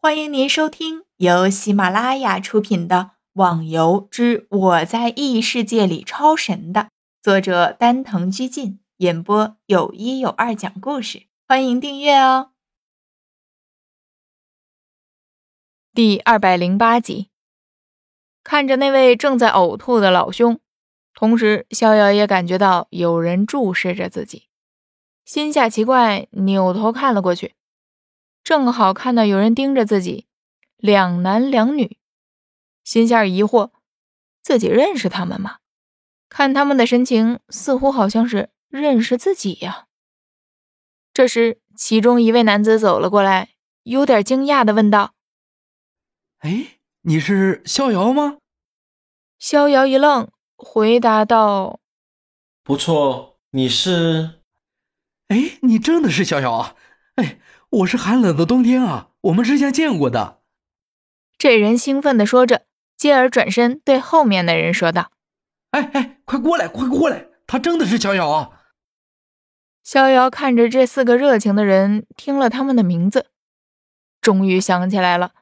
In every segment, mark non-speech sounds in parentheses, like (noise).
欢迎您收听由喜马拉雅出品的《网游之我在异世界里超神》的作者丹藤居进演播，有一有二讲故事。欢迎订阅哦。第二百零八集，看着那位正在呕吐的老兄，同时逍遥也感觉到有人注视着自己，心下奇怪，扭头看了过去。正好看到有人盯着自己，两男两女，心下疑惑：自己认识他们吗？看他们的神情，似乎好像是认识自己呀。这时，其中一位男子走了过来，有点惊讶的问道：“哎，你是逍遥吗？”逍遥一愣，回答道：“不错，你是？哎，你真的是逍遥啊！哎。”我是寒冷的冬天啊，我们之前见过的。这人兴奋地说着，继而转身对后面的人说道：“哎哎，快过来，快过来！他真的是逍遥啊！”逍遥看着这四个热情的人，听了他们的名字，终于想起来了，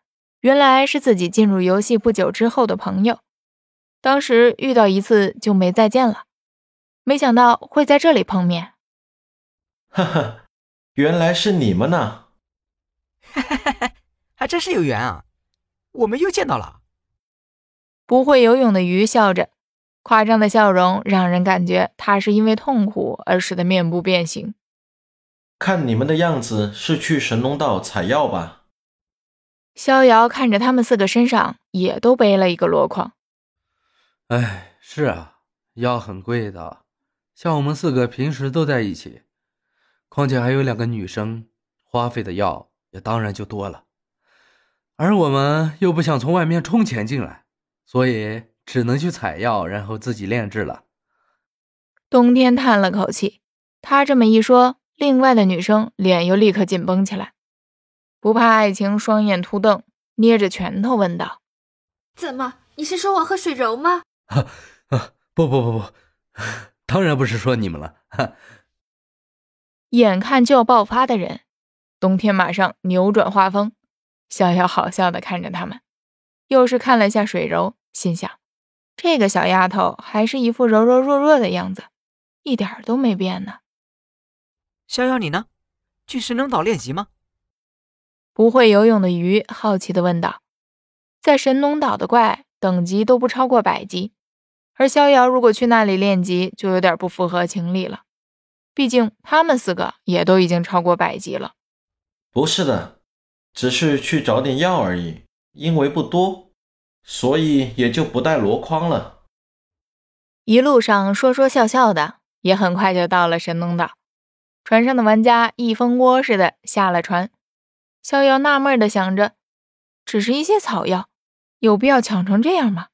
原来是自己进入游戏不久之后的朋友。当时遇到一次就没再见了，没想到会在这里碰面。哈哈。原来是你们呐！哈哈哈哈还真是有缘啊！我们又见到了。不会游泳的鱼笑着，夸张的笑容让人感觉他是因为痛苦而使得面部变形。看你们的样子是去神农道采药吧？逍遥看着他们四个身上也都背了一个箩筐。哎，是啊，药很贵的，像我们四个平时都在一起。况且还有两个女生，花费的药也当然就多了，而我们又不想从外面充钱进来，所以只能去采药，然后自己炼制了。冬天叹了口气，他这么一说，另外的女生脸又立刻紧绷起来。不怕爱情，双眼突瞪，捏着拳头问道：“怎么？你是说我和水柔吗？”“啊 (laughs) 啊，不不不不，(laughs) 当然不是说你们了。”眼看就要爆发的人，冬天马上扭转画风，逍遥好笑的看着他们，又是看了下水柔，心想：这个小丫头还是一副柔柔弱弱的样子，一点都没变呢。逍遥，你呢？去神农岛练习吗？不会游泳的鱼好奇的问道。在神农岛的怪等级都不超过百级，而逍遥如果去那里练级，就有点不符合情理了。毕竟他们四个也都已经超过百级了。不是的，只是去找点药而已，因为不多，所以也就不带箩筐了。一路上说说笑笑的，也很快就到了神农岛。船上的玩家一蜂窝似的下了船。逍遥纳闷的想着，只是一些草药，有必要抢成这样吗？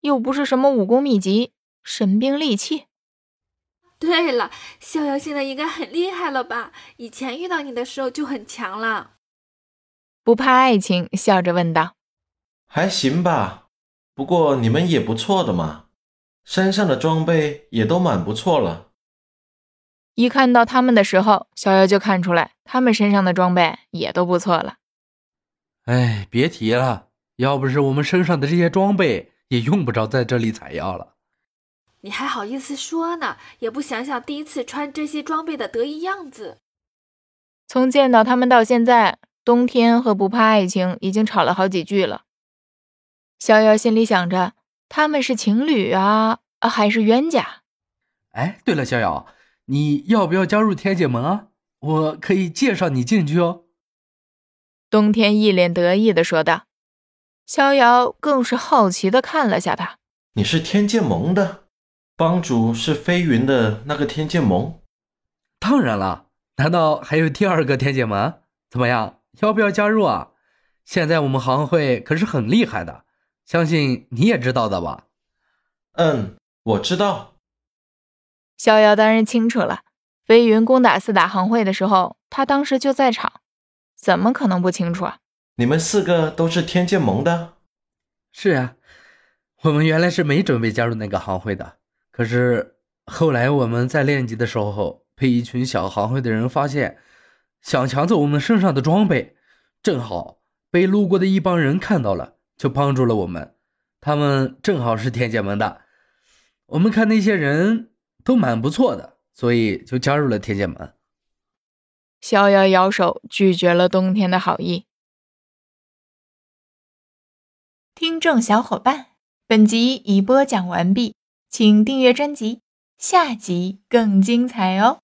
又不是什么武功秘籍、神兵利器。(laughs) 对了，逍遥现在应该很厉害了吧？以前遇到你的时候就很强了。不怕爱情，笑着问道：“还行吧，不过你们也不错的嘛，身上的装备也都蛮不错了。”一看到他们的时候，逍遥就看出来他们身上的装备也都不错了。哎，别提了，要不是我们身上的这些装备，也用不着在这里采药了。你还好意思说呢？也不想想第一次穿这些装备的得意样子。从见到他们到现在，冬天和不怕爱情已经吵了好几句了。逍遥心里想着，他们是情侣啊，还是冤家？哎，对了，逍遥，你要不要加入天界盟啊？我可以介绍你进去哦。冬天一脸得意的说道。逍遥更是好奇的看了下他。你是天界盟的？帮主是飞云的那个天剑盟，当然了，难道还有第二个天剑盟？怎么样，要不要加入啊？现在我们行会可是很厉害的，相信你也知道的吧？嗯，我知道。逍遥当然清楚了，飞云攻打四大行会的时候，他当时就在场，怎么可能不清楚啊？你们四个都是天剑盟的？是啊，我们原来是没准备加入那个行会的。可是后来我们在练级的时候，被一群小行会的人发现，想抢走我们身上的装备。正好被路过的一帮人看到了，就帮助了我们。他们正好是天剑门的，我们看那些人都蛮不错的，所以就加入了天剑门。逍遥摇手拒绝了冬天的好意。听众小伙伴，本集已播讲完毕，请订阅专辑，下集更精彩哦。